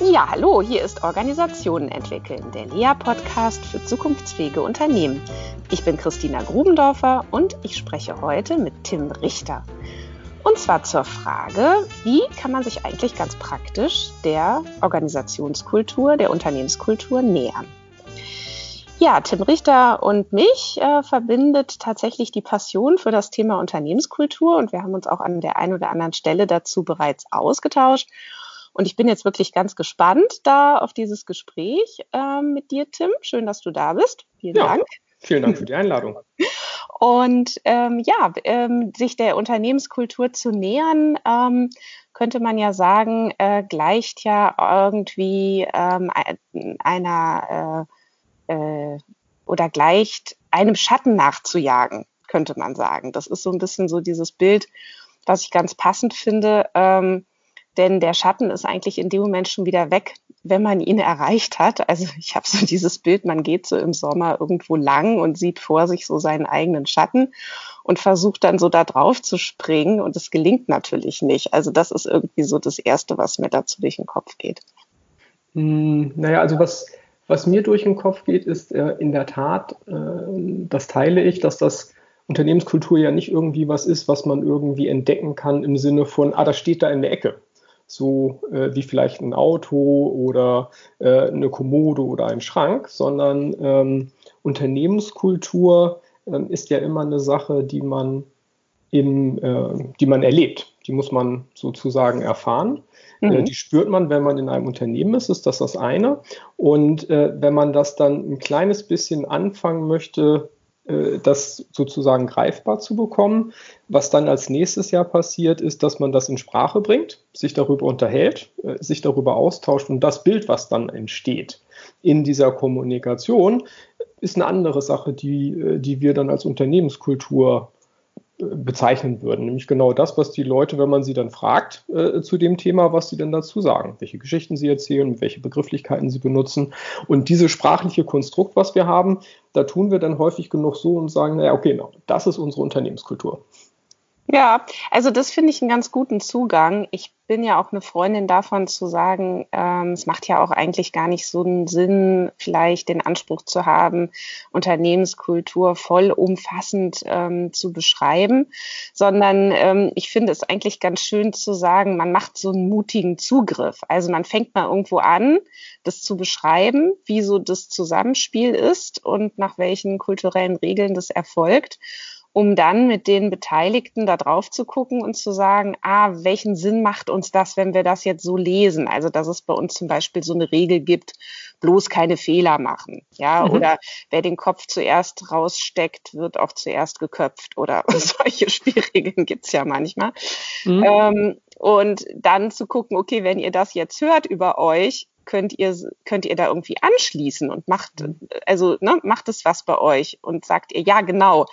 Ja, hallo, hier ist Organisationen entwickeln, der LEA-Podcast für zukunftsfähige Unternehmen. Ich bin Christina Grubendorfer und ich spreche heute mit Tim Richter. Und zwar zur Frage, wie kann man sich eigentlich ganz praktisch der Organisationskultur, der Unternehmenskultur nähern? Ja, Tim Richter und mich äh, verbindet tatsächlich die Passion für das Thema Unternehmenskultur und wir haben uns auch an der einen oder anderen Stelle dazu bereits ausgetauscht. Und ich bin jetzt wirklich ganz gespannt da auf dieses Gespräch äh, mit dir, Tim. Schön, dass du da bist. Vielen ja, Dank. Vielen Dank für die Einladung. Und ähm, ja, ähm, sich der Unternehmenskultur zu nähern, ähm, könnte man ja sagen, äh, gleicht ja irgendwie ähm, einer äh, äh, oder gleicht einem Schatten nachzujagen, könnte man sagen. Das ist so ein bisschen so dieses Bild, was ich ganz passend finde. Denn der Schatten ist eigentlich in dem Moment schon wieder weg, wenn man ihn erreicht hat. Also ich habe so dieses Bild, man geht so im Sommer irgendwo lang und sieht vor sich so seinen eigenen Schatten und versucht dann so da drauf zu springen und es gelingt natürlich nicht. Also das ist irgendwie so das Erste, was mir dazu durch den Kopf geht. Hm, naja, also was, was mir durch den Kopf geht, ist äh, in der Tat, äh, das teile ich, dass das Unternehmenskultur ja nicht irgendwie was ist, was man irgendwie entdecken kann im Sinne von, ah, das steht da in der Ecke so äh, wie vielleicht ein Auto oder äh, eine Kommode oder ein Schrank, sondern ähm, Unternehmenskultur äh, ist ja immer eine Sache, die man im, äh, die man erlebt. Die muss man sozusagen erfahren. Äh, mhm. die spürt man, wenn man in einem Unternehmen ist, ist das das eine. Und äh, wenn man das dann ein kleines bisschen anfangen möchte, das sozusagen greifbar zu bekommen. Was dann als nächstes Jahr passiert, ist, dass man das in Sprache bringt, sich darüber unterhält, äh, sich darüber austauscht und das Bild, was dann entsteht in dieser Kommunikation, ist eine andere Sache, die, äh, die wir dann als Unternehmenskultur bezeichnen würden. Nämlich genau das, was die Leute, wenn man sie dann fragt äh, zu dem Thema, was sie denn dazu sagen, welche Geschichten sie erzählen, welche Begrifflichkeiten sie benutzen. Und dieses sprachliche Konstrukt, was wir haben, da tun wir dann häufig genug so und sagen, naja, okay, genau, das ist unsere Unternehmenskultur. Ja, also das finde ich einen ganz guten Zugang. Ich bin ja auch eine Freundin davon zu sagen, ähm, es macht ja auch eigentlich gar nicht so einen Sinn, vielleicht den Anspruch zu haben, Unternehmenskultur vollumfassend ähm, zu beschreiben, sondern ähm, ich finde es eigentlich ganz schön zu sagen, man macht so einen mutigen Zugriff. Also man fängt mal irgendwo an, das zu beschreiben, wie so das Zusammenspiel ist und nach welchen kulturellen Regeln das erfolgt um dann mit den Beteiligten da drauf zu gucken und zu sagen, ah, welchen Sinn macht uns das, wenn wir das jetzt so lesen? Also, dass es bei uns zum Beispiel so eine Regel gibt, bloß keine Fehler machen. Ja, mhm. oder wer den Kopf zuerst raussteckt, wird auch zuerst geköpft oder solche Spielregeln gibt's ja manchmal. Mhm. Ähm, und dann zu gucken, okay, wenn ihr das jetzt hört über euch, könnt ihr, könnt ihr da irgendwie anschließen und macht, mhm. also, ne, macht es was bei euch und sagt ihr, ja, genau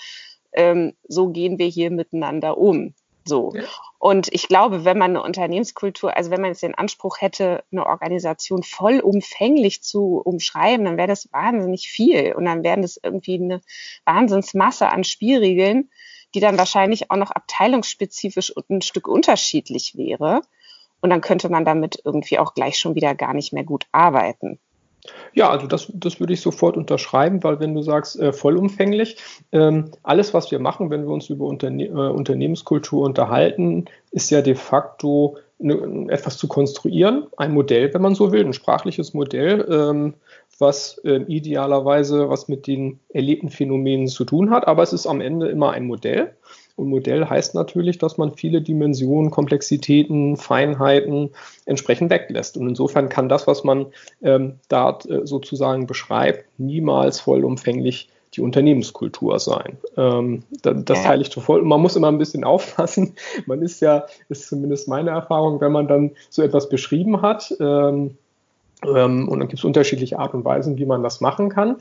ähm, so gehen wir hier miteinander um. So. Ja. Und ich glaube, wenn man eine Unternehmenskultur, also wenn man jetzt den Anspruch hätte, eine Organisation vollumfänglich zu umschreiben, dann wäre das wahnsinnig viel. Und dann wären das irgendwie eine Wahnsinnsmasse an Spielregeln, die dann wahrscheinlich auch noch abteilungsspezifisch ein Stück unterschiedlich wäre. Und dann könnte man damit irgendwie auch gleich schon wieder gar nicht mehr gut arbeiten. Ja, also das, das würde ich sofort unterschreiben, weil wenn du sagst äh, vollumfänglich, ähm, alles, was wir machen, wenn wir uns über Unterne äh, Unternehmenskultur unterhalten, ist ja de facto ne, etwas zu konstruieren, ein Modell, wenn man so will, ein sprachliches Modell, ähm, was äh, idealerweise was mit den erlebten Phänomenen zu tun hat, aber es ist am Ende immer ein Modell. Und Modell heißt natürlich, dass man viele Dimensionen, Komplexitäten, Feinheiten entsprechend weglässt. Und insofern kann das, was man ähm, da äh, sozusagen beschreibt, niemals vollumfänglich die Unternehmenskultur sein. Ähm, das, das teile ich voll. Und man muss immer ein bisschen aufpassen. Man ist ja, ist zumindest meine Erfahrung, wenn man dann so etwas beschrieben hat, ähm, und dann gibt es unterschiedliche Art und Weisen, wie man das machen kann.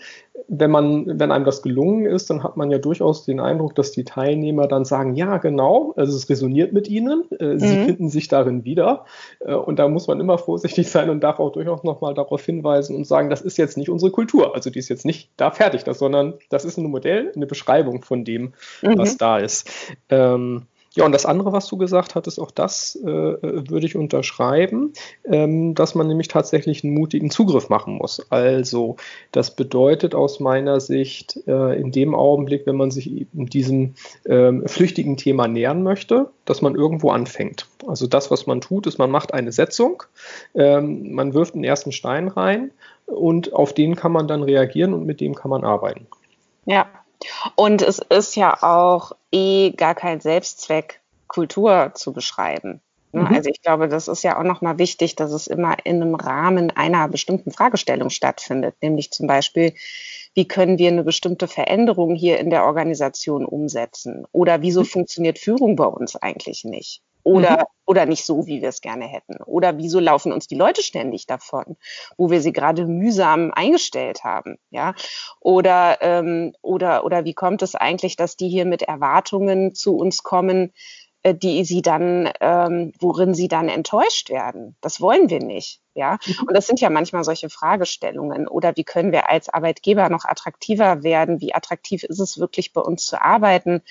Wenn man, wenn einem das gelungen ist, dann hat man ja durchaus den Eindruck, dass die Teilnehmer dann sagen, ja, genau, also es resoniert mit ihnen, äh, sie mhm. finden sich darin wieder. Äh, und da muss man immer vorsichtig sein und darf auch durchaus nochmal darauf hinweisen und sagen, das ist jetzt nicht unsere Kultur. Also die ist jetzt nicht da fertig, das, sondern das ist ein Modell, eine Beschreibung von dem, mhm. was da ist. Ähm, Ja, und das andere, was du gesagt hattest, auch das äh, würde ich unterschreiben, ähm, dass man nämlich tatsächlich einen mutigen Zugriff machen muss. Also das bedeutet aus meiner Sicht äh, in dem Augenblick, wenn man sich diesem ähm, flüchtigen Thema nähern möchte, dass man irgendwo anfängt. Also das, was man tut, ist, man macht eine Setzung, ähm, man wirft einen ersten Stein rein und auf den kann man dann reagieren und mit dem kann man arbeiten. Ja, und es ist ja auch eh gar kein Selbstzweck, Kultur zu beschreiben. Ne? Mhm. Also ich glaube, das ist ja auch nochmal wichtig, dass es immer in einem Rahmen einer bestimmten Fragestellung stattfindet, nämlich zum Beispiel, wie können wir eine bestimmte Veränderung hier in der Organisation umsetzen? Oder wieso mhm. funktioniert Führung bei uns eigentlich nicht? Oder, mhm. oder nicht so, wie wir es gerne hätten? Oder wieso laufen uns die Leute ständig davon, wo wir sie gerade mühsam eingestellt haben? Ja, oder, ähm, oder, oder wie kommt es eigentlich, dass die hier mit Erwartungen zu uns kommen, äh, die sie dann, ähm, worin sie dann enttäuscht werden. Das wollen wir nicht. Ja, mhm. und das sind ja manchmal solche Fragestellungen. Oder wie können wir als Arbeitgeber noch attraktiver werden? Wie attraktiv ist es wirklich bei uns zu arbeiten?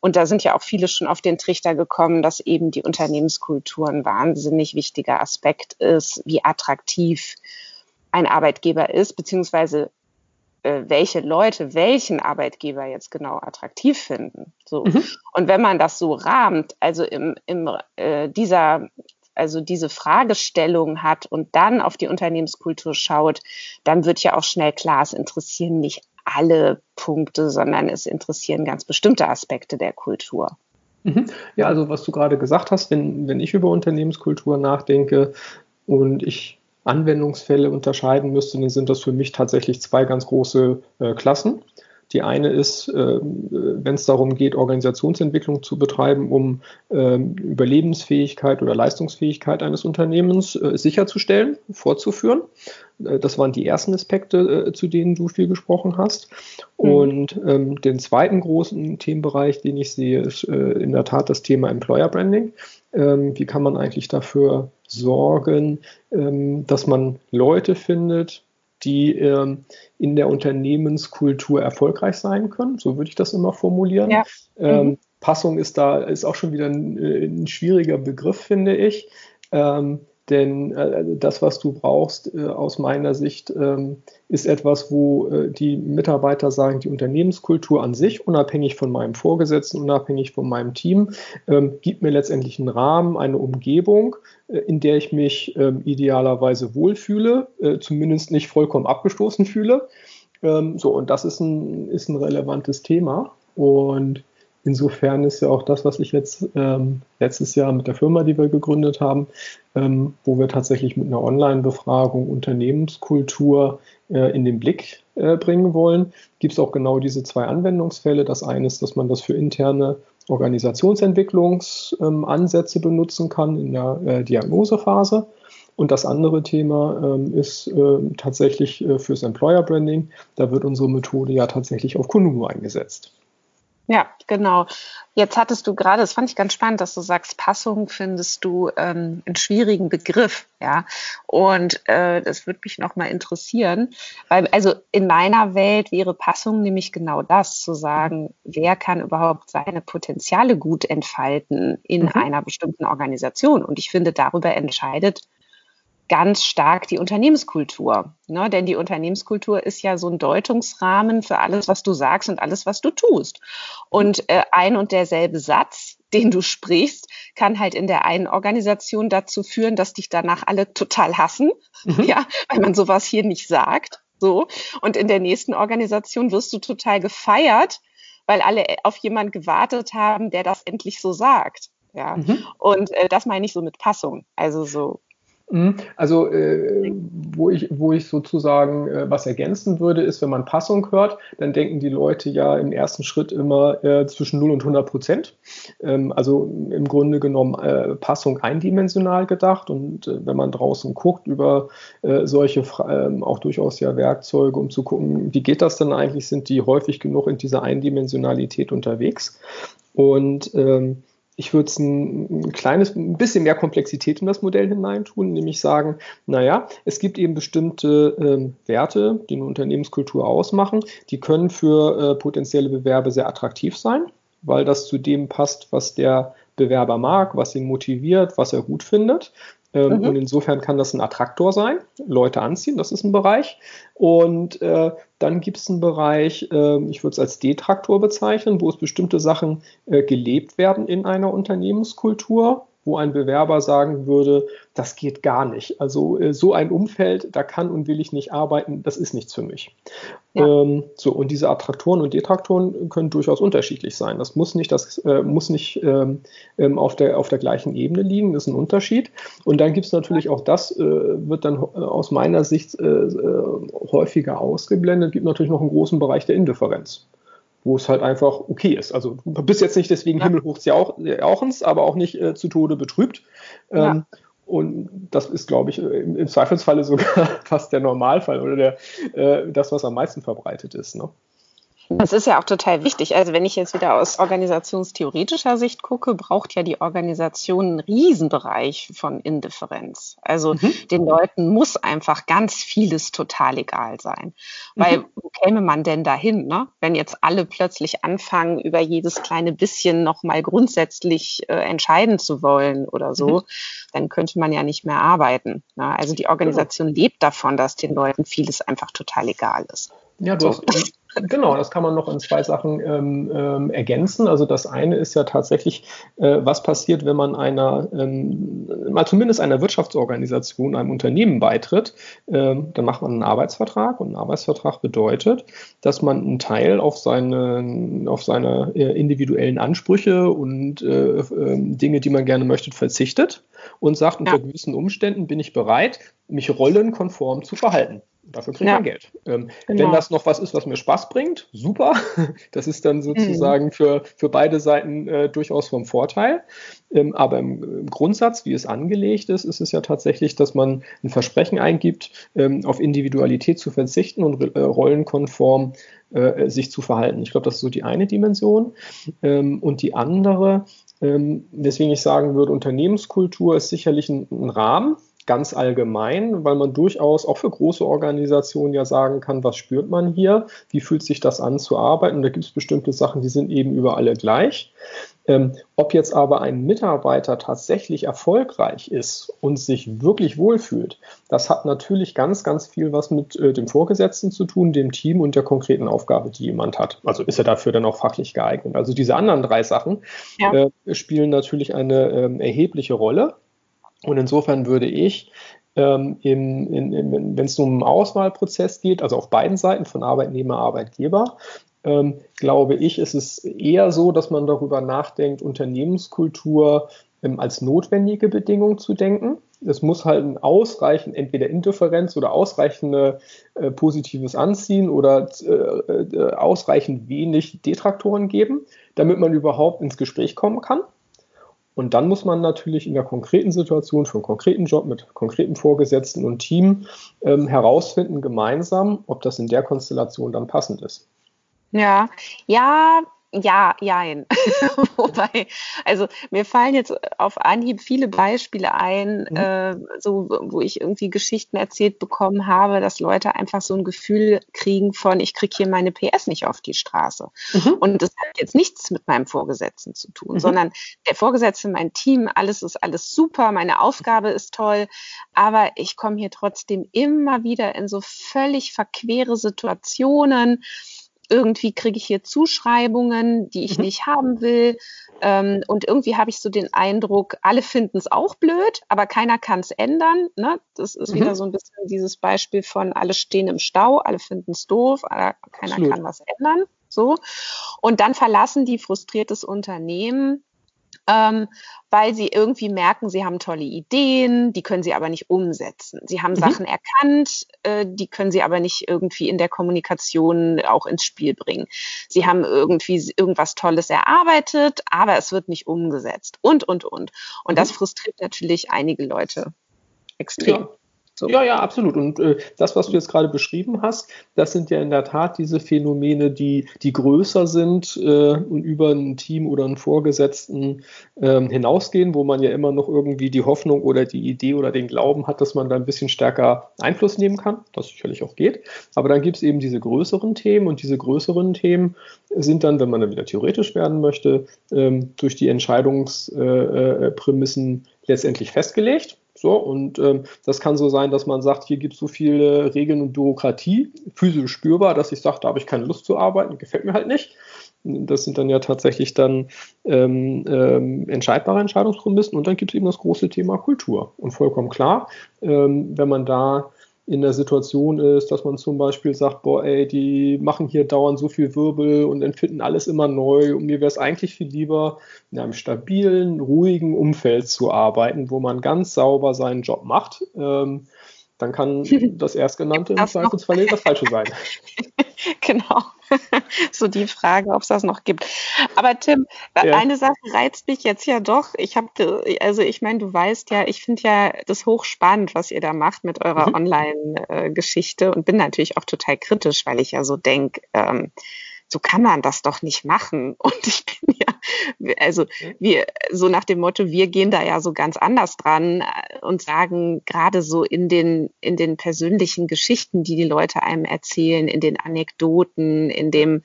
Und da sind ja auch viele schon auf den Trichter gekommen, dass eben die Unternehmenskultur ein wahnsinnig wichtiger Aspekt ist, wie attraktiv ein Arbeitgeber ist, beziehungsweise äh, welche Leute welchen Arbeitgeber jetzt genau attraktiv finden. So. Mhm. Und wenn man das so rahmt, also im, im äh, dieser also diese Fragestellung hat und dann auf die Unternehmenskultur schaut, dann wird ja auch schnell klar, es interessieren nicht alle Punkte, sondern es interessieren ganz bestimmte Aspekte der Kultur. Mhm. Ja, also was du gerade gesagt hast, wenn, wenn ich über Unternehmenskultur nachdenke und ich Anwendungsfälle unterscheiden müsste, dann sind das für mich tatsächlich zwei ganz große äh, Klassen. Die eine ist, äh, wenn es darum geht, Organisationsentwicklung zu betreiben, um äh, Überlebensfähigkeit oder Leistungsfähigkeit eines Unternehmens äh, sicherzustellen, fortzuführen. Äh, das waren die ersten Aspekte, äh, zu denen du viel gesprochen hast. Mhm. Und ähm, den zweiten großen Themenbereich, den ich sehe, ist äh, in der Tat das Thema Employer Branding. Ähm, wie kann man eigentlich dafür sorgen, ähm, dass man Leute findet, die ähm, in der Unternehmenskultur erfolgreich sein können. So würde ich das immer formulieren. Ja. Ähm, mhm. Passung ist da ist auch schon wieder ein, äh, ein schwieriger Begriff, finde ich. Ähm, denn äh, das, was du brauchst, äh, aus meiner Sicht, ähm, ist etwas, wo äh, die Mitarbeiter sagen, die Unternehmenskultur an sich, unabhängig von meinem Vorgesetzten, unabhängig von meinem Team, ähm, gibt mir letztendlich einen Rahmen, eine Umgebung, äh, in der ich mich ähm, idealerweise wohlfühle, äh, zumindest nicht vollkommen abgestoßen fühle. Ähm, so, und das ist ein, ist ein relevantes Thema. Und Insofern ist ja auch das, was ich jetzt ähm, letztes Jahr mit der Firma, die wir gegründet haben, ähm, wo wir tatsächlich mit einer Online-Befragung Unternehmenskultur äh, in den Blick äh, bringen wollen, gibt es auch genau diese zwei Anwendungsfälle. Das eine ist, dass man das für interne Organisationsentwicklungsansätze ähm, benutzen kann in der äh, Diagnosephase. Und das andere Thema ähm, ist äh, tatsächlich äh, fürs Employer Branding. Da wird unsere Methode ja tatsächlich auf Kununu eingesetzt. Ja, genau. Jetzt hattest du gerade, das fand ich ganz spannend, dass du sagst, Passung findest du ähm, einen schwierigen Begriff, ja. Und äh, das würde mich nochmal interessieren, weil also in meiner Welt wäre Passung nämlich genau das, zu sagen, wer kann überhaupt seine Potenziale gut entfalten in mhm. einer bestimmten Organisation. Und ich finde, darüber entscheidet ganz stark die Unternehmenskultur. Ne? Denn die Unternehmenskultur ist ja so ein Deutungsrahmen für alles, was du sagst und alles, was du tust. Und äh, ein und derselbe Satz, den du sprichst, kann halt in der einen Organisation dazu führen, dass dich danach alle total hassen, mhm. ja, weil man sowas hier nicht sagt. So. Und in der nächsten Organisation wirst du total gefeiert, weil alle auf jemand gewartet haben, der das endlich so sagt. Ja. Mhm. Und äh, das meine ich so mit Passung. Also so. Also, äh, wo, ich, wo ich sozusagen äh, was ergänzen würde, ist, wenn man Passung hört, dann denken die Leute ja im ersten Schritt immer äh, zwischen 0 und 100 Prozent. Ähm, also im Grunde genommen äh, Passung eindimensional gedacht. Und äh, wenn man draußen guckt über äh, solche ähm, auch durchaus ja Werkzeuge, um zu gucken, wie geht das denn eigentlich, sind die häufig genug in dieser Eindimensionalität unterwegs. Und ähm, ich würde es ein, ein, kleines, ein bisschen mehr Komplexität in das Modell hineintun, nämlich sagen, naja, es gibt eben bestimmte ähm, Werte, die eine Unternehmenskultur ausmachen, die können für äh, potenzielle Bewerber sehr attraktiv sein. weil das zu dem passt, was der Bewerber mag, was ihn motiviert, was er gut findet. Ähm, mhm. Und insofern kann das ein Attraktor sein, Leute anziehen, das ist ein Bereich. Und äh, dann gibt es einen Bereich, äh, ich würde es als Detraktor bezeichnen, wo es bestimmte Sachen äh, gelebt werden in einer Unternehmenskultur wo ein Bewerber sagen würde, das geht gar nicht. Also äh, so ein Umfeld, da kann und will ich nicht arbeiten, das ist nichts für mich. Ja. Ähm, so, und diese Attraktoren und Detraktoren können durchaus unterschiedlich sein. Das muss nicht, das äh, muss nicht ähm, ähm auf, der, auf der gleichen Ebene liegen, das ist ein Unterschied. Und dann gibt es natürlich auch das, äh, wird dann äh, aus meiner Sicht äh, häufiger ausgeblendet, gibt natürlich noch einen großen Bereich der Indifferenz wo es halt einfach okay ist. Also du bist jetzt nicht deswegen ja. himmelhochs jauchens, aber auch nicht äh, zu Tode betrübt. Ähm, ja. Und das ist, glaube ich, im, im Zweifelsfalle sogar fast der Normalfall oder der, äh, das, was am meisten verbreitet ist. Ne? Das ist ja auch total wichtig. Also wenn ich jetzt wieder aus organisationstheoretischer Sicht gucke, braucht ja die Organisation einen Riesenbereich von Indifferenz. Also mhm. den Leuten muss einfach ganz vieles total egal sein. Weil mhm. wo käme man denn dahin, ne? wenn jetzt alle plötzlich anfangen, über jedes kleine bisschen nochmal grundsätzlich äh, entscheiden zu wollen oder so, mhm. dann könnte man ja nicht mehr arbeiten. Ne? Also die Organisation genau. lebt davon, dass den Leuten vieles einfach total egal ist. Ja, du hast, Genau, das kann man noch in zwei Sachen ähm, ähm, ergänzen. Also das eine ist ja tatsächlich, äh, was passiert, wenn man einer, ähm, mal zumindest einer Wirtschaftsorganisation, einem Unternehmen beitritt. Ähm, dann macht man einen Arbeitsvertrag und ein Arbeitsvertrag bedeutet, dass man einen Teil auf seine, auf seine äh, individuellen Ansprüche und äh, ähm, Dinge, die man gerne möchte, verzichtet und sagt, unter gewissen Umständen bin ich bereit, mich rollenkonform zu verhalten. Dafür kriegt ja. man Geld. Ähm, genau. Wenn das noch was ist, was mir Spaß bringt, super. Das ist dann sozusagen mhm. für, für beide Seiten äh, durchaus vom Vorteil. Ähm, aber im, im, Grundsatz, wie es angelegt ist, ist es ja tatsächlich, dass man ein Versprechen eingibt, ähm, auf Individualität zu verzichten und äh, rollenkonform äh, sich zu verhalten. Ich glaube, das ist so die eine Dimension. Ähm, und die andere, ähm, weswegen ich sagen würde, Unternehmenskultur ist sicherlich ein, ein Rahmen ganz allgemein, weil man durchaus auch für große Organisationen ja sagen kann, was spürt man hier, wie fühlt sich das an zu arbeiten. Und da gibt es bestimmte Sachen, die sind eben über alle gleich. Ähm, ob jetzt aber ein Mitarbeiter tatsächlich erfolgreich ist und sich wirklich wohlfühlt, das hat natürlich ganz, ganz viel was mit äh, dem Vorgesetzten zu tun, dem Team und der konkreten Aufgabe, die jemand hat. Also ist er dafür dann auch fachlich geeignet. Also diese anderen drei Sachen ja. äh, spielen natürlich eine äh, erhebliche Rolle. Und insofern würde ich, ähm, wenn es um einen Auswahlprozess geht, also auf beiden Seiten von Arbeitnehmer, Arbeitgeber, ähm, glaube ich, ist es eher so, dass man darüber nachdenkt, Unternehmenskultur ähm, als notwendige Bedingung zu denken. Es muss halt ein ausreichend, entweder Indifferenz oder ausreichend äh, positives Anziehen oder äh, äh, ausreichend wenig Detraktoren geben, damit man überhaupt ins Gespräch kommen kann. Und dann muss man natürlich in der konkreten Situation für einen konkreten Job mit konkreten Vorgesetzten und Team ähm, herausfinden gemeinsam, ob das in der Konstellation dann passend ist. Ja, ja, ja, jein. Wobei, also mir fallen jetzt auf Anhieb viele Beispiele ein, mhm. äh, so wo ich irgendwie Geschichten erzählt bekommen habe, dass Leute einfach so ein Gefühl kriegen von, ich kriege hier meine PS nicht auf die Straße. Mhm. Und das hat jetzt nichts mit meinem Vorgesetzten zu tun, mhm. sondern der Vorgesetzte, mein Team, alles ist alles super, meine Aufgabe ist toll, aber ich komme hier trotzdem immer wieder in so völlig verquere Situationen irgendwie kriege ich hier Zuschreibungen, die ich mhm. nicht haben will. Ähm, und irgendwie habe ich so den Eindruck, alle finden es auch blöd, aber keiner kann es ändern. Ne? Das ist mhm. wieder so ein bisschen dieses Beispiel von alle stehen im Stau, alle finden es doof, keiner Absolut. kann was ändern. So. Und dann verlassen die frustriertes Unternehmen ähm, weil sie irgendwie merken, sie haben tolle Ideen, die können sie aber nicht umsetzen. Sie haben mhm. Sachen erkannt, äh, die können sie aber nicht irgendwie in der Kommunikation auch ins Spiel bringen. Sie haben irgendwie irgendwas Tolles erarbeitet, aber es wird nicht umgesetzt und, und, und. Und mhm. das frustriert natürlich einige Leute extrem. Ja. So. Ja, ja, absolut. Und äh, das, was du jetzt gerade beschrieben hast, das sind ja in der Tat diese Phänomene, die, die größer sind äh, und über ein Team oder einen Vorgesetzten äh, hinausgehen, wo man ja immer noch irgendwie die Hoffnung oder die Idee oder den Glauben hat, dass man da ein bisschen stärker Einfluss nehmen kann, was sicherlich auch geht. Aber dann gibt es eben diese größeren Themen und diese größeren Themen sind dann, wenn man dann wieder theoretisch werden möchte, ähm, durch die Entscheidungsprämissen letztendlich festgelegt. So, und ähm, das kann so sein, dass man sagt, hier gibt es so viele Regeln und Bürokratie, physisch spürbar, dass ich sage, da habe ich keine Lust zu arbeiten, gefällt mir halt nicht. Das sind dann ja tatsächlich dann ähm, ähm, entscheidbare Entscheidungsprämissen. Und dann gibt es eben das große Thema Kultur. Und vollkommen klar, ähm, wenn man da in der Situation ist, dass man zum Beispiel sagt, boah, ey, die machen hier dauernd so viel Wirbel und empfinden alles immer neu und mir wäre es eigentlich viel lieber, in einem stabilen, ruhigen Umfeld zu arbeiten, wo man ganz sauber seinen Job macht. Ähm, dann kann das Erstgenannte im Zweifelsfall das Falsche sein. genau. so die Frage, ob es das noch gibt. Aber Tim, ja. eine Sache reizt mich jetzt ja doch. Ich habe, also ich meine, du weißt ja, ich finde ja das hochspannend, was ihr da macht mit eurer mhm. Online-Geschichte und bin natürlich auch total kritisch, weil ich ja so denke, ähm, so kann man das doch nicht machen. Und ich bin ja, also wir, so nach dem Motto, wir gehen da ja so ganz anders dran äh, und sagen, gerade so in den, in den persönlichen Geschichten, die die Leute einem erzählen, in den Anekdoten, in dem,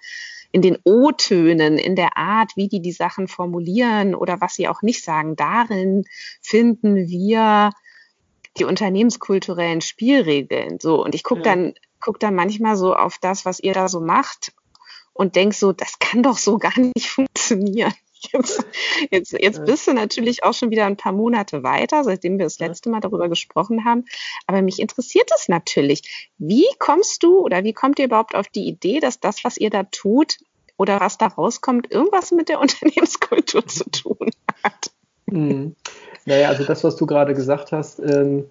in den O-Tönen, in der Art, wie die die Sachen formulieren oder was sie auch nicht sagen, darin finden wir die unternehmenskulturellen Spielregeln. So, und ich gucke ja. dann, guck dann manchmal so auf das, was ihr da so macht und denkst so, das kann doch so gar nicht funktionieren. Jetzt, jetzt, jetzt bist du natürlich auch schon wieder ein paar Monate weiter, seitdem wir das letzte Mal darüber gesprochen haben. Aber mich interessiert es natürlich. Wie kommst du oder wie kommt ihr überhaupt auf die Idee, dass das, was ihr da tut oder was da rauskommt, irgendwas mit der Unternehmenskultur zu tun hat? Hm. Naja, also das, was du gerade gesagt hast, ähm,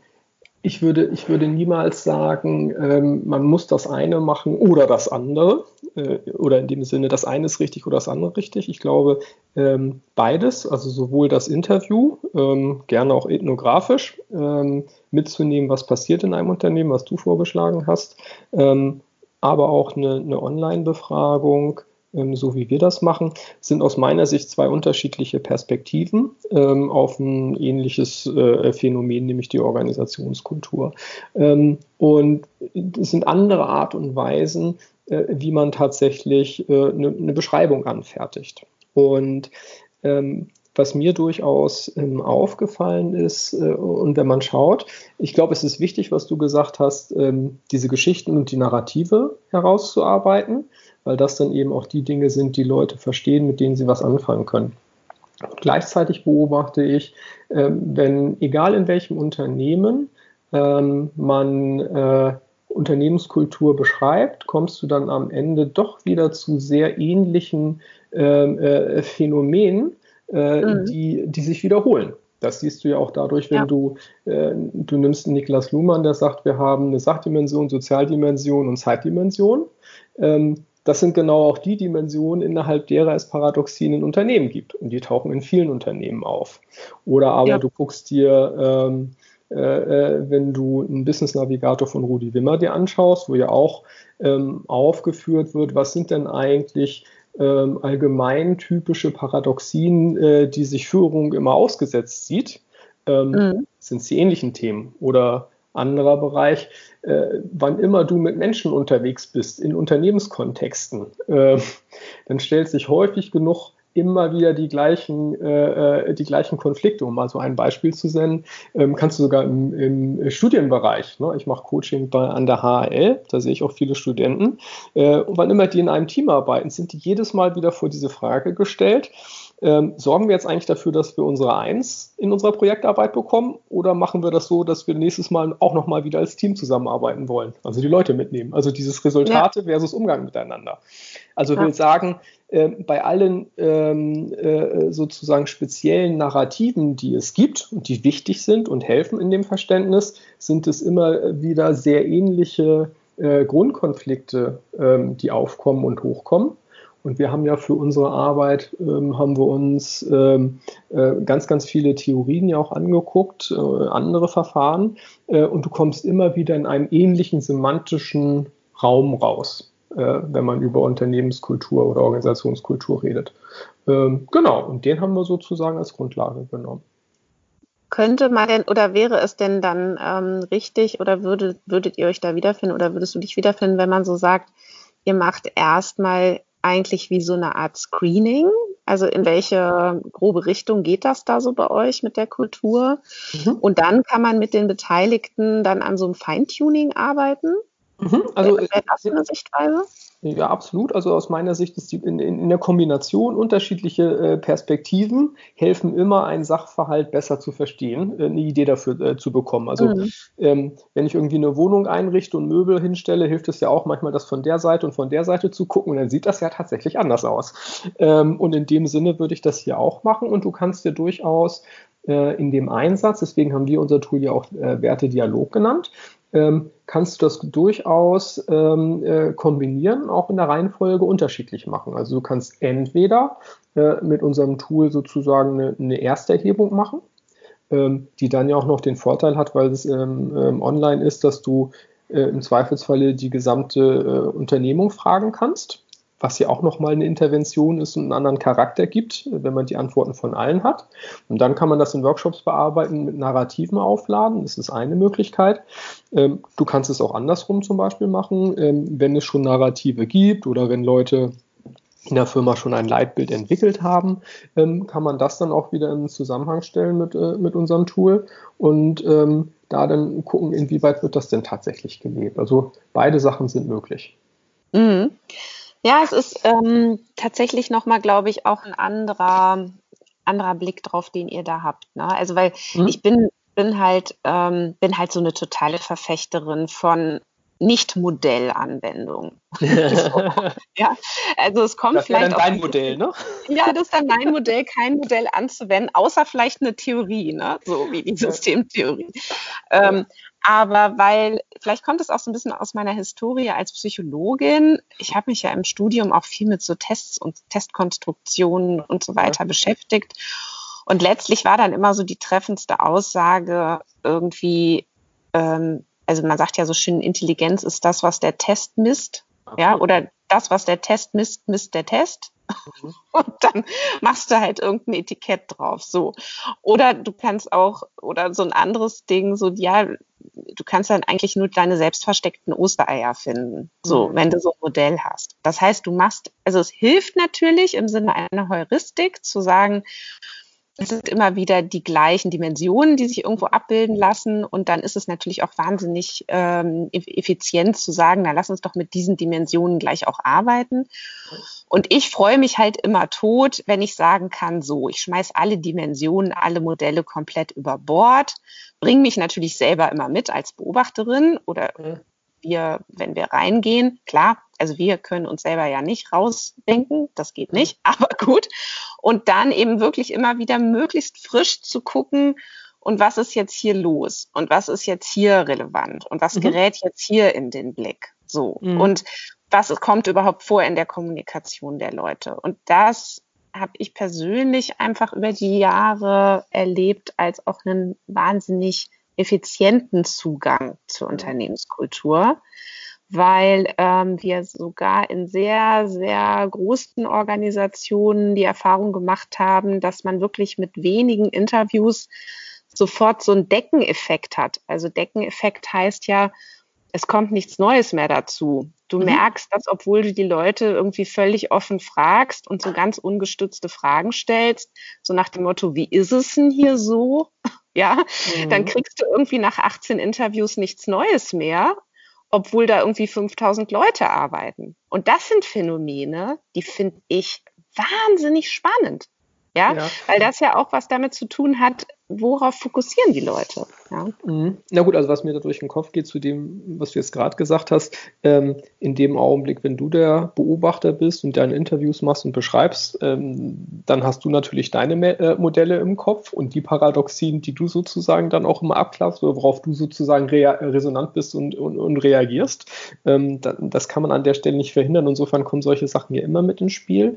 ich würde, ich würde niemals sagen, ähm, man muss das eine machen oder das andere. Äh, oder in dem Sinne, das eine ist richtig oder das andere richtig. Ich glaube, ähm, beides, also sowohl das Interview, ähm, gerne auch ethnografisch, ähm, mitzunehmen, was passiert in einem Unternehmen, was du vorgeschlagen hast, ähm, aber auch eine, eine Online-Befragung so wie wir das machen, sind aus meiner Sicht zwei unterschiedliche Perspektiven ähm, auf ein ähnliches äh, Phänomen, nämlich die Organisationskultur. Ähm, und es sind andere Art und Weisen, äh, wie man tatsächlich äh, eine, eine, Beschreibung anfertigt. Und ähm, was mir durchaus ähm, aufgefallen ist, äh, und wenn man schaut, ich glaube, es ist wichtig, was du gesagt hast, ähm, diese Geschichten und die Narrative herauszuarbeiten weil das dann eben auch die Dinge sind, die Leute verstehen, mit denen sie was anfangen können. Gleichzeitig beobachte ich, äh, wenn, egal in welchem Unternehmen ähm, man äh, Unternehmenskultur beschreibt, kommst du dann am Ende doch wieder zu sehr ähnlichen ähm, äh, Phänomenen, äh, mhm. die, die sich wiederholen. Das siehst du ja auch dadurch, wenn ja. du, äh, du nimmst Niklas Luhmann, der sagt, wir haben eine Sachdimension, Sozialdimension und Zeitdimension. Ähm, das sind genau auch die Dimensionen, innerhalb derer es Paradoxien in Unternehmen gibt. Und die tauchen in vielen Unternehmen auf. Oder aber ja. du guckst dir, ähm, äh, äh, wenn du einen Business Navigator von Rudi Wimmer dir anschaust, wo ja auch ähm, aufgeführt wird, was sind denn eigentlich ähm, allgemein typische Paradoxien, äh, die sich Führung immer ausgesetzt sieht, ähm, mhm. sind sie ähnlichen Themen. Oder anderer Bereich, äh, wann immer du mit Menschen unterwegs bist, in Unternehmenskontexten, äh, dann stellt sich häufig genug immer wieder die gleichen, äh, äh, die gleichen Konflikte, um mal so ein Beispiel zu nennen, ähm, kannst du sogar im, im Studienbereich, ne? ich mache Coaching bei, an der HAL, da sehe ich auch viele Studenten, äh, und wann immer die in einem Team arbeiten, sind die jedes Mal wieder vor diese Frage gestellt, ähm, sorgen wir jetzt eigentlich dafür, dass wir unsere Eins in unserer Projektarbeit bekommen oder machen wir das so, dass wir nächstes Mal auch nochmal wieder als Team zusammenarbeiten wollen? Also die Leute mitnehmen. Also dieses Resultate ja. versus Umgang miteinander. Also ja. will sagen, äh, bei allen ähm, äh, sozusagen speziellen Narrativen, die es gibt und die wichtig sind und helfen in dem Verständnis, sind es immer wieder sehr ähnliche äh, Grundkonflikte, ähm, die aufkommen und hochkommen. Und wir haben ja für unsere Arbeit, ähm, haben wir uns ähm, äh, ganz, ganz viele Theorien ja auch angeguckt, äh, andere Verfahren. Äh, und du kommst immer wieder in einem ähnlichen semantischen Raum raus, wenn man über Unternehmenskultur oder Organisationskultur redet. Ähm, genau, und den haben wir sozusagen als Grundlage genommen. Könnte man denn oder wäre es denn dann ähm, richtig oder würdet, würdet ihr euch da wiederfinden oder würdest du dich wiederfinden, wenn man so sagt, ihr macht erstmal eigentlich wie so eine Art Screening? Also in welche grobe Richtung geht das da so bei euch mit der Kultur? Mhm. Und dann kann man mit den Beteiligten dann an so einem Feintuning arbeiten? Mhm. Also, wäre das eine Sichtweise? Ja, absolut. Also aus meiner Sicht ist die in, in der Kombination unterschiedliche äh, Perspektiven helfen immer, einen Sachverhalt besser zu verstehen, äh, eine Idee dafür äh, zu bekommen. Also mhm. ähm, wenn ich irgendwie eine Wohnung einrichte und Möbel hinstelle, hilft es ja auch manchmal, das von der Seite und von der Seite zu gucken und dann sieht das ja tatsächlich anders aus. Ähm, und in dem Sinne würde ich das hier auch machen und du kannst dir durchaus äh, in dem Einsatz, deswegen haben wir unser Tool ja auch äh, Werte-Dialog genannt, ähm, kannst du das durchaus ähm, äh, kombinieren, auch in der Reihenfolge unterschiedlich machen. Also du kannst entweder äh, mit unserem Tool sozusagen eine, eine Ersterhebung machen, ähm, die dann ja auch noch den Vorteil hat, weil es ähm, ähm, online ist, dass du äh, im Zweifelsfalle die gesamte äh, Unternehmung fragen kannst was ja auch nochmal eine Intervention ist und einen anderen Charakter gibt, wenn man die Antworten von allen hat. Und dann kann man das in Workshops bearbeiten, mit Narrativen aufladen. Das ist eine Möglichkeit. Ähm, du kannst es auch andersrum zum Beispiel machen, ähm, wenn es schon Narrative gibt oder wenn Leute in der Firma schon ein Leitbild entwickelt haben, ähm, kann man das dann auch wieder in Zusammenhang stellen mit, äh, mit unserem Tool und da dann gucken, inwieweit wird das denn tatsächlich gelebt. Also beide Sachen sind möglich. Mhm. Ja, es ist ähm, tatsächlich nochmal, glaube ich, auch ein anderer, anderer Blick drauf, den ihr da habt. Ne? Also, weil mhm. ich bin, bin halt, ähm, bin halt so eine totale Verfechterin von nicht Modellanwendung. ja, also es kommt das vielleicht. Das ist dein Modell, ne? Ja, das ist dann mein Modell, kein Modell anzuwenden, außer vielleicht eine Theorie, ne? So wie die Systemtheorie. Ähm, aber weil, vielleicht kommt es auch so ein bisschen aus meiner Historie als Psychologin. Ich habe mich ja im Studium auch viel mit so Tests und Testkonstruktionen und so weiter ja. beschäftigt. Und letztlich war dann immer so die treffendste Aussage irgendwie, ähm, also man sagt ja so schön, Intelligenz ist das, was der Test misst. Ja, oder das, was der Test misst, misst der Test. Mhm. Und dann machst du halt irgendein Etikett drauf. So. Oder du kannst auch, oder so ein anderes Ding, so, ja, du kannst dann eigentlich nur deine selbstversteckten Ostereier finden. So, mhm. wenn du so ein Modell hast. Das heißt, du machst, also es hilft natürlich im Sinne einer Heuristik zu sagen, es sind immer wieder die gleichen Dimensionen, die sich irgendwo abbilden lassen. Und dann ist es natürlich auch wahnsinnig ähm, effizient zu sagen, na lass uns doch mit diesen Dimensionen gleich auch arbeiten. Und ich freue mich halt immer tot, wenn ich sagen kann, so, ich schmeiß alle Dimensionen, alle Modelle komplett über Bord, bringe mich natürlich selber immer mit als Beobachterin oder mhm wir, wenn wir reingehen, klar, also wir können uns selber ja nicht rausdenken, das geht nicht, aber gut. Und dann eben wirklich immer wieder möglichst frisch zu gucken, und was ist jetzt hier los? Und was ist jetzt hier relevant? Und was mhm. gerät jetzt hier in den Blick? So. Mhm. Und was kommt überhaupt vor in der Kommunikation der Leute? Und das habe ich persönlich einfach über die Jahre erlebt als auch einen wahnsinnig effizienten Zugang zur Unternehmenskultur, weil ähm, wir sogar in sehr, sehr großen Organisationen die Erfahrung gemacht haben, dass man wirklich mit wenigen Interviews sofort so einen Deckeneffekt hat. Also Deckeneffekt heißt ja, es kommt nichts Neues mehr dazu. Du mhm. merkst, dass obwohl du die Leute irgendwie völlig offen fragst und so ganz ungestützte Fragen stellst, so nach dem Motto, wie ist es denn hier so? ja, mhm. dann kriegst du irgendwie nach 18 Interviews nichts Neues mehr, obwohl da irgendwie 5000 Leute arbeiten. Und das sind Phänomene, die finde ich wahnsinnig spannend. Ja? ja, weil das ja auch was damit zu tun hat, worauf fokussieren die Leute? Ja. Mhm. Na gut, also was mir da durch den Kopf geht zu dem, was du jetzt gerade gesagt hast, ähm, in dem Augenblick, wenn du der Beobachter bist und deine Interviews machst und beschreibst, ähm, dann hast du natürlich deine Me äh, Modelle im Kopf und die Paradoxien, die du sozusagen dann auch immer abklappst oder worauf du sozusagen re resonant bist und, und, und reagierst. Ähm, da, das kann man an der Stelle nicht verhindern. Insofern kommen solche Sachen ja immer mit ins Spiel.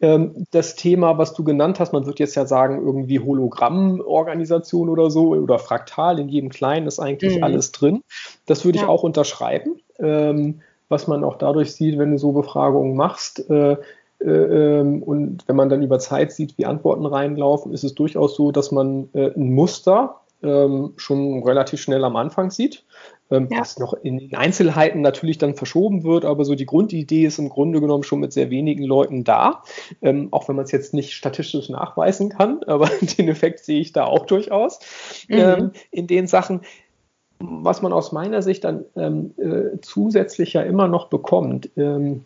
Ja. Ähm, das Thema, was du genannt hast, man wird jetzt ja sagen, irgendwie Hologrammorganisation oder so oder fraktal in jedem Kleinen ist eigentlich mhm. alles drin. Das würde ja. ich auch unterschreiben. Ähm, was man auch dadurch sieht, wenn du so Befragungen machst. Äh, äh, ähm, und wenn man dann über Zeit sieht, wie Antworten reinlaufen, ist es durchaus so, dass man äh, ein Muster ähm, schon relativ schnell am Anfang sieht ähm, ja. was noch in den Einzelheiten natürlich dann verschoben wird, aber so die Grundidee ist im Grunde genommen schon mit sehr wenigen Leuten da, ähm, auch wenn man es jetzt nicht statistisch nachweisen kann, aber den Effekt sehe ich da auch durchaus mhm. ähm, in den Sachen. Was man aus meiner Sicht dann ähm, äh, zusätzlich ja immer noch bekommt, ähm,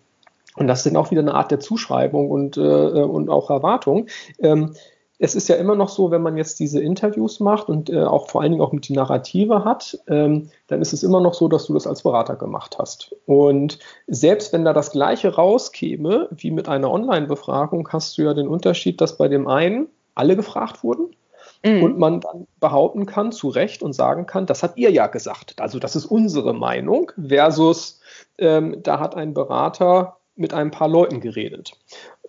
und das ist dann auch wieder eine Art der Zuschreibung und, äh, und auch Erwartung, ähm, es ist ja immer noch so, wenn man jetzt diese Interviews macht und äh, auch vor allen Dingen auch mit die Narrative hat, ähm, dann ist es immer noch so, dass du das als Berater gemacht hast. Und selbst wenn da das Gleiche rauskäme wie mit einer Online-Befragung, hast du ja den Unterschied, dass bei dem einen alle gefragt wurden mhm. und man dann behaupten kann, zu Recht und sagen kann, das habt ihr ja gesagt. Also das ist unsere Meinung versus ähm, da hat ein Berater mit ein paar Leuten geredet.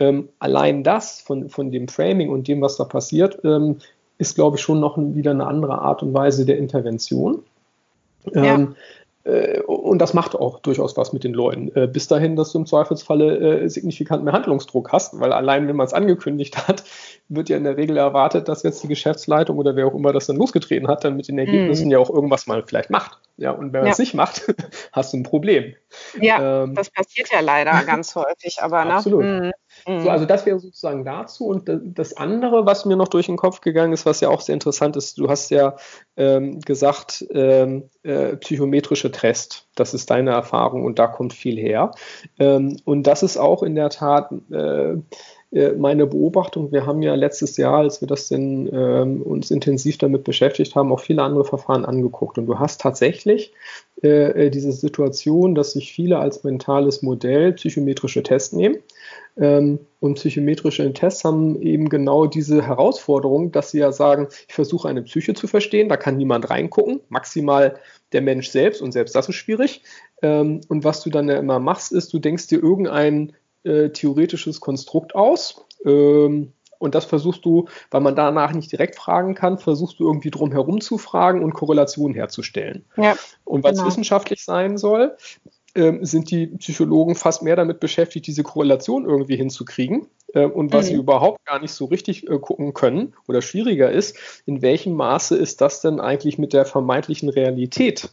Ähm, allein das von, von dem Framing und dem, was da passiert, ähm, ist, glaube ich, schon noch wieder eine andere Art und Weise der Intervention. Ja. Ähm, äh, und das macht auch durchaus was mit den Leuten. Äh, bis dahin, dass du im Zweifelsfalle äh, signifikant mehr Handlungsdruck hast, weil allein, wenn man es angekündigt hat, wird ja in der Regel erwartet, dass jetzt die Geschäftsleitung oder wer auch immer das dann losgetreten hat, dann mit den Ergebnissen mm. ja auch irgendwas mal vielleicht macht. Ja, und wenn man es nicht macht, hast du ein Problem. Ja, ähm, das passiert ja leider ganz häufig, aber ne? Absolut. So, also das wäre sozusagen dazu. Und das andere, was mir noch durch den Kopf gegangen ist, was ja auch sehr interessant ist, du hast ja ähm, gesagt, ähm, äh, psychometrische Test, das ist deine Erfahrung und da kommt viel her. Ähm, und das ist auch in der Tat äh, meine Beobachtung, wir haben ja letztes Jahr, als wir das denn ähm, uns intensiv damit beschäftigt haben, auch viele andere Verfahren angeguckt. Und du hast tatsächlich äh, äh, diese Situation, dass sich viele als mentales Modell psychometrische Tests nehmen. Ähm, und psychometrische Tests haben eben genau diese Herausforderung, dass sie ja sagen, ich versuche eine Psyche zu verstehen, da kann niemand reingucken, maximal der Mensch selbst und selbst das ist schwierig. Ähm, und was du dann ja immer machst, ist, du denkst dir irgendein äh, theoretisches Konstrukt aus. Ähm, und das versuchst du, weil man danach nicht direkt fragen kann, versuchst du irgendwie drum herum zu fragen und Korrelationen herzustellen. Ja, und es genau. wissenschaftlich sein soll, äh, sind die Psychologen fast mehr damit beschäftigt, diese Korrelation irgendwie hinzukriegen. Äh, und was mhm. sie überhaupt gar nicht so richtig äh, gucken können oder schwieriger ist, in welchem Maße ist das denn eigentlich mit der vermeintlichen Realität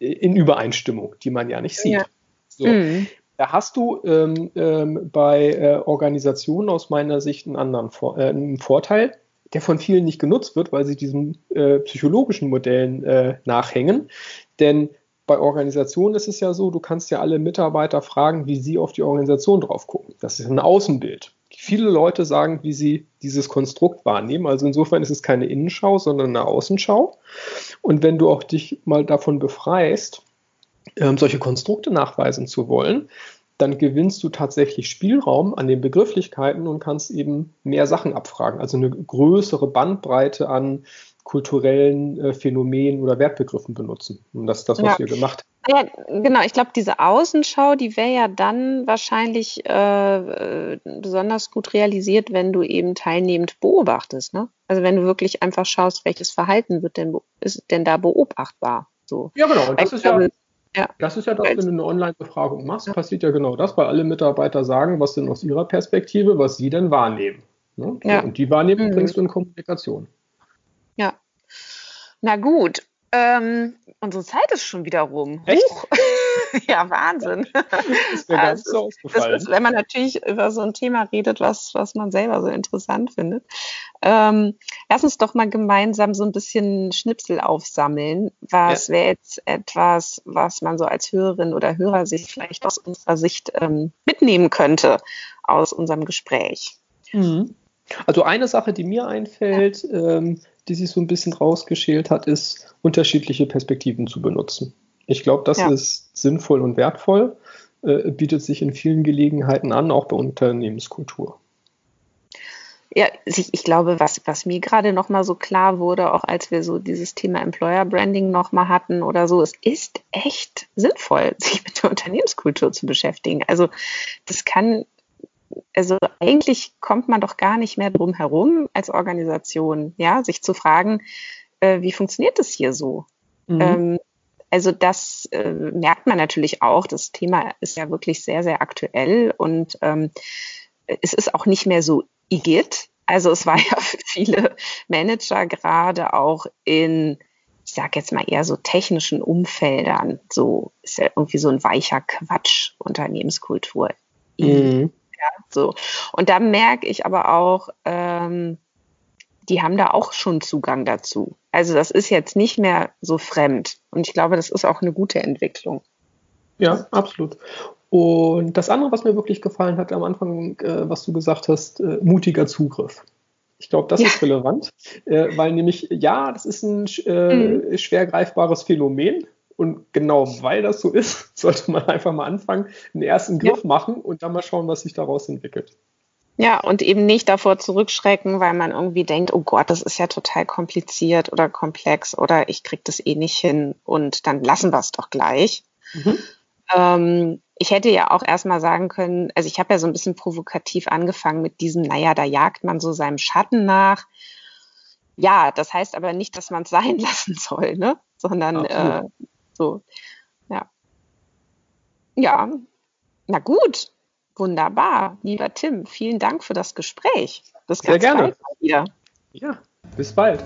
äh, in Übereinstimmung, die man ja nicht sieht. Ja. So. Mhm. Da hast du ähm, ähm, bei äh, Organisationen aus meiner Sicht einen anderen Vor äh, einen Vorteil, der von vielen nicht genutzt wird, weil sie diesen äh, psychologischen Modellen äh, nachhängen. Denn bei Organisationen ist es ja so, du kannst ja alle Mitarbeiter fragen, wie sie auf die Organisation drauf gucken. Das ist ein Außenbild. Viele Leute sagen, wie sie dieses Konstrukt wahrnehmen. Also insofern ist es keine Innenschau, sondern eine Außenschau. Und wenn du auch dich mal davon befreist, ähm, solche Konstrukte nachweisen zu wollen, dann gewinnst du tatsächlich Spielraum an den Begrifflichkeiten und kannst eben mehr Sachen abfragen. Also eine größere Bandbreite an kulturellen äh, Phänomenen oder Wertbegriffen benutzen. Und das ist das, was ja. wir gemacht haben. Ja, genau, ich glaube, diese Außenschau, die wäre ja dann wahrscheinlich äh, äh, besonders gut realisiert, wenn du eben teilnehmend beobachtest. Ne? Also wenn du wirklich einfach schaust, welches Verhalten wird denn, ist denn da beobachtbar. So. Ja, genau. Und das ist ja ja. Das ist ja das, wenn du eine Online-Befragung machst, passiert ja genau das, weil alle Mitarbeiter sagen, was denn aus ihrer Perspektive, was sie denn wahrnehmen. Ne? Ja. Und die Wahrnehmung mhm. bringst du in Kommunikation. Ja. Na gut, ähm, unsere Zeit ist schon wieder rum. Echt? ja, Wahnsinn. Das ist mir ganz also, so aufgefallen. Ist, wenn man natürlich über so ein Thema redet, was, was man selber so interessant findet. Ähm, lass uns doch mal gemeinsam so ein bisschen Schnipsel aufsammeln. Was ja. wäre jetzt etwas, was man so als Hörerin oder Hörer sich vielleicht aus unserer Sicht ähm, mitnehmen könnte aus unserem Gespräch? Mhm. Also eine Sache, die mir einfällt, ja. ähm, die sich so ein bisschen rausgeschält hat, ist, unterschiedliche Perspektiven zu benutzen. Ich glaube, das ja. ist sinnvoll und wertvoll, äh, bietet sich in vielen Gelegenheiten an, auch bei Unternehmenskultur. Ja, ich glaube, was, was mir gerade noch mal so klar wurde, auch als wir so dieses Thema Employer Branding noch mal hatten oder so, es ist echt sinnvoll, sich mit der Unternehmenskultur zu beschäftigen. Also das kann, also eigentlich kommt man doch gar nicht mehr drum herum als Organisation, ja, sich zu fragen, äh, wie funktioniert das hier so? Mhm. Ähm, also das äh, merkt man natürlich auch. Das Thema ist ja wirklich sehr, sehr aktuell und ähm, es ist auch nicht mehr so IGIT. Also es war ja für viele Manager gerade auch in, ich sage jetzt mal eher so technischen Umfeldern, so ist ja irgendwie so ein weicher Quatsch, Unternehmenskultur. Mhm. Ja, so. Und da merke ich aber auch, ähm, die haben da auch schon Zugang dazu. Also das ist jetzt nicht mehr so fremd. Und ich glaube, das ist auch eine gute Entwicklung. Ja, absolut. Und das andere, was mir wirklich gefallen hat am Anfang, äh, was du gesagt hast, äh, mutiger Zugriff. Ich glaube, das ja. ist relevant, äh, weil nämlich, ja, das ist ein äh, mhm. schwer greifbares Phänomen. Und genau weil das so ist, sollte man einfach mal anfangen, einen ersten Griff ja. machen und dann mal schauen, was sich daraus entwickelt. Ja, und eben nicht davor zurückschrecken, weil man irgendwie denkt, oh Gott, das ist ja total kompliziert oder komplex oder ich krieg das eh nicht hin und dann lassen wir es doch gleich. Mhm. Ähm, ich hätte ja auch erstmal sagen können, also ich habe ja so ein bisschen provokativ angefangen mit diesem, naja, da jagt man so seinem Schatten nach. Ja, das heißt aber nicht, dass man es sein lassen soll, ne? Sondern äh, so, ja. Ja, na gut, wunderbar. Lieber Tim, vielen Dank für das Gespräch. Das Sehr gerne. Wieder. Ja, bis bald.